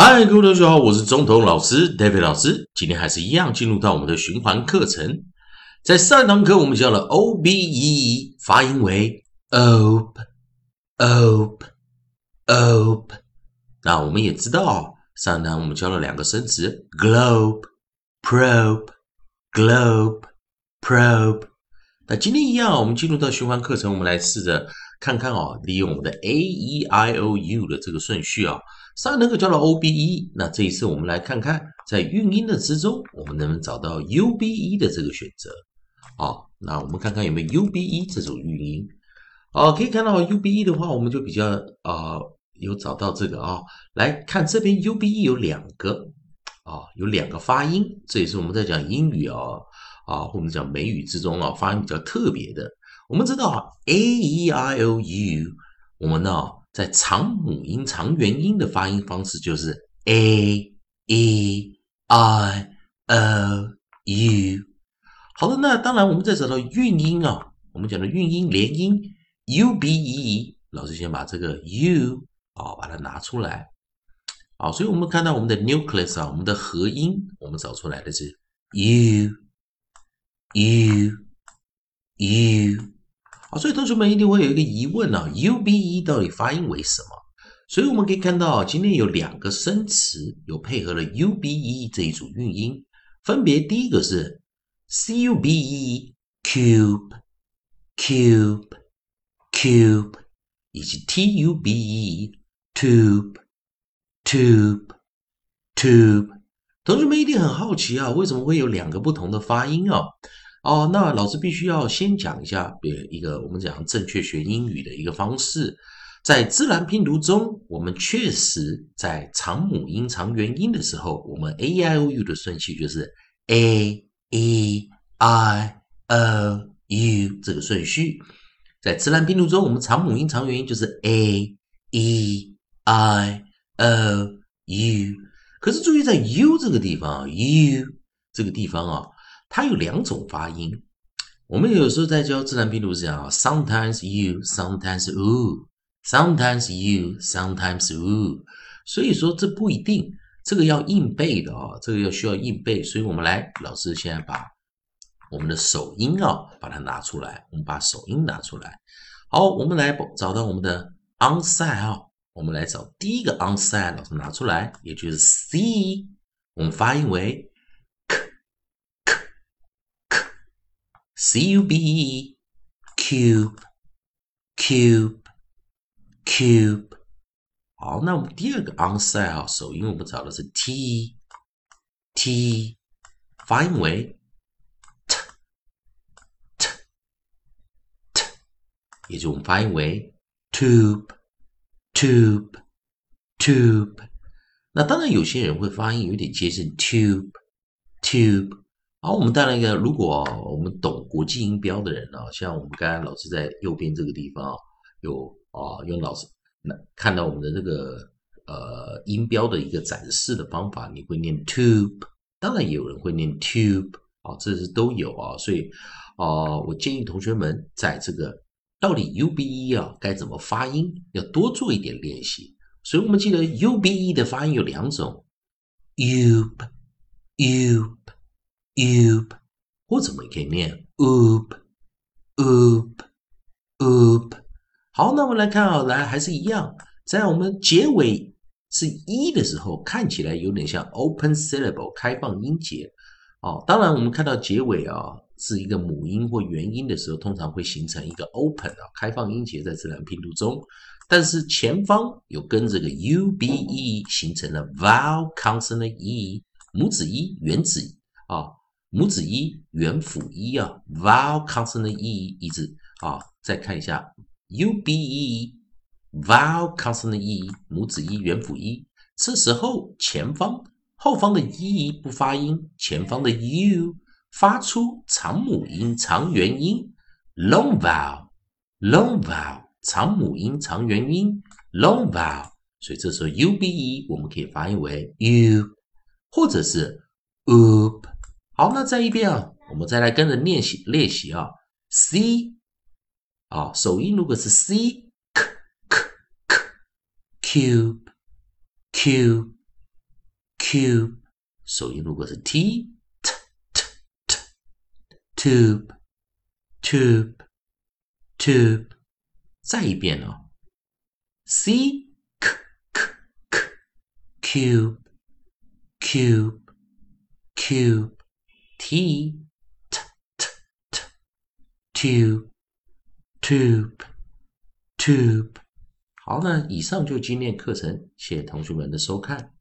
嗨，各位同学好，我是中童老师 David 老师。今天还是一样进入到我们的循环课程。在上堂课我们教了 O B E，发音为 op op op。那我们也知道，上堂我们教了两个生词 globe probe globe probe。那今天一样，我们进入到循环课程，我们来试着看看哦，利用我们的 A E I O U 的这个顺序啊。上堂课教了 O B E，那这一次我们来看看，在韵音的之中，我们能不能找到 U B E 的这个选择？好，那我们看看有没有 U B E 这种韵音。哦，可以看到 U B E 的话，我们就比较啊有找到这个啊。来看这边 U B E 有两个啊，有两个发音，这也是我们在讲英语啊啊或者讲美语之中啊发音比较特别的。我们知道啊 A E I O U，我们呢？在长母音、长元音的发音方式就是 a e i o u。好的，那当然我们再找到韵音啊，我们讲的韵音连音 u b e。老师先把这个 u 啊把它拿出来。好，所以我们看到我们的 nucleus 啊，我们的合音，我们找出来的是 u u u。啊，所以同学们一定会有一个疑问呢，U B E 到底发音为什么？所以我们可以看到，今天有两个生词有配合了 U B E 这一组韵音，分别第一个是 C U B E cube cube cube，以及 T U B E tube tube tube。同学们一定很好奇啊，为什么会有两个不同的发音啊？哦，那老师必须要先讲一下，别一个我们讲正确学英语的一个方式，在自然拼读中，我们确实在长母音、长元音的时候，我们 a i o u 的顺序就是 a e i o u 这个顺序，在自然拼读中，我们长母音、长元音就是 a e i o u，可是注意在 u 这个地方，u 这个地方啊。它有两种发音，我们有时候在教自然拼读是这样啊，sometimes you, sometimes u, sometimes you, sometimes u，所以说这不一定，这个要硬背的啊，这个要需要硬背，所以我们来，老师现在把我们的首音啊，把它拿出来，我们把首音拿出来，好，我们来找到我们的 onside 啊，我们来找第一个 onside，老师拿出来，也就是 c，我们发音为。C U B E cube cube cube，好，那我们第二个 onside 啊，首音我们找的是 T T，发音为 T T T，也就我们发音为 tube tube tube。那当然有些人会发音有点接近 tube tube。好，我们当然一个，如果我们懂国际音标的人呢，像我们刚才老师在右边这个地方啊，有啊用老师那看到我们的这个呃音标的一个展示的方法，你会念 tube，当然也有人会念 tube，啊，这是都有啊，所以啊，我建议同学们在这个到底 u b e 啊该怎么发音，要多做一点练习。所以我们记得 u b e 的发音有两种，tube，u。或者我们可以念 oop，oop，oop。好，那我们来看啊，来还是一样，在我们结尾是一的时候，看起来有点像 open syllable 开放音节。哦，当然我们看到结尾啊是一个母音或元音的时候，通常会形成一个 open 啊开放音节在自然拼读中，但是前方有跟这个 ube 形成了 vowel consonant e 母子一元子啊。母子一元辅一啊，vowel consonant e 一直啊，再看一下 u b e vowel consonant e 母子一元辅一，这时候前方后方的 e 不发音，前方的 u 发出长母音长元音 long vowel long vowel 长母音长元音 long vowel，所以这时候 u b e 我们可以发音为 u 或者是 oop。好，那再一遍啊，我们再来跟着练习练习啊。C 啊，首音如果是 C，k k k，cube cube cube，首音如果是 t t t t，tube tube tube，再一遍哦，c k k k cube cube cube t t t t tube tube tube。好，那以上就今天课程，谢谢同学们的收看。